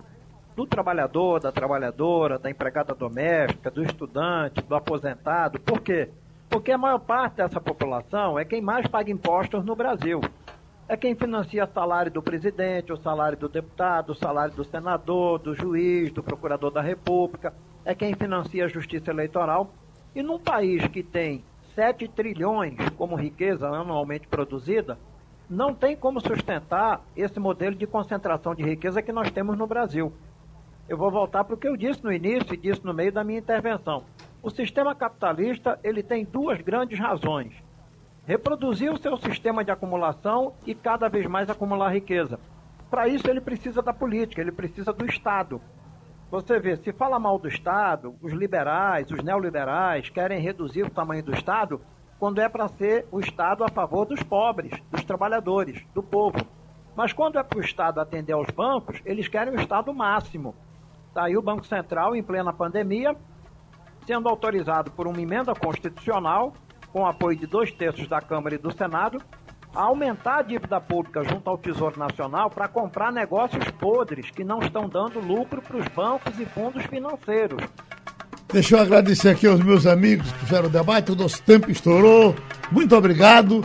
do trabalhador, da trabalhadora, da empregada doméstica, do estudante, do aposentado. Por quê? Porque a maior parte dessa população é quem mais paga impostos no Brasil. É quem financia o salário do presidente, o salário do deputado, o salário do senador, do juiz, do procurador da República. É quem financia a justiça eleitoral. E num país que tem 7 trilhões como riqueza anualmente produzida, não tem como sustentar esse modelo de concentração de riqueza que nós temos no Brasil. Eu vou voltar para o que eu disse no início e disse no meio da minha intervenção. O sistema capitalista ele tem duas grandes razões: reproduzir o seu sistema de acumulação e cada vez mais acumular riqueza. Para isso ele precisa da política, ele precisa do Estado. Você vê, se fala mal do Estado, os liberais, os neoliberais querem reduzir o tamanho do Estado quando é para ser o Estado a favor dos pobres, dos trabalhadores, do povo. Mas quando é para o Estado atender aos bancos, eles querem o Estado máximo. Está aí o Banco Central, em plena pandemia, sendo autorizado por uma emenda constitucional, com apoio de dois terços da Câmara e do Senado, a aumentar a dívida pública junto ao Tesouro Nacional para comprar negócios podres que não estão dando lucro para os bancos e fundos financeiros. Deixa eu agradecer aqui aos meus amigos que fizeram o debate, o nosso tempo estourou. Muito obrigado.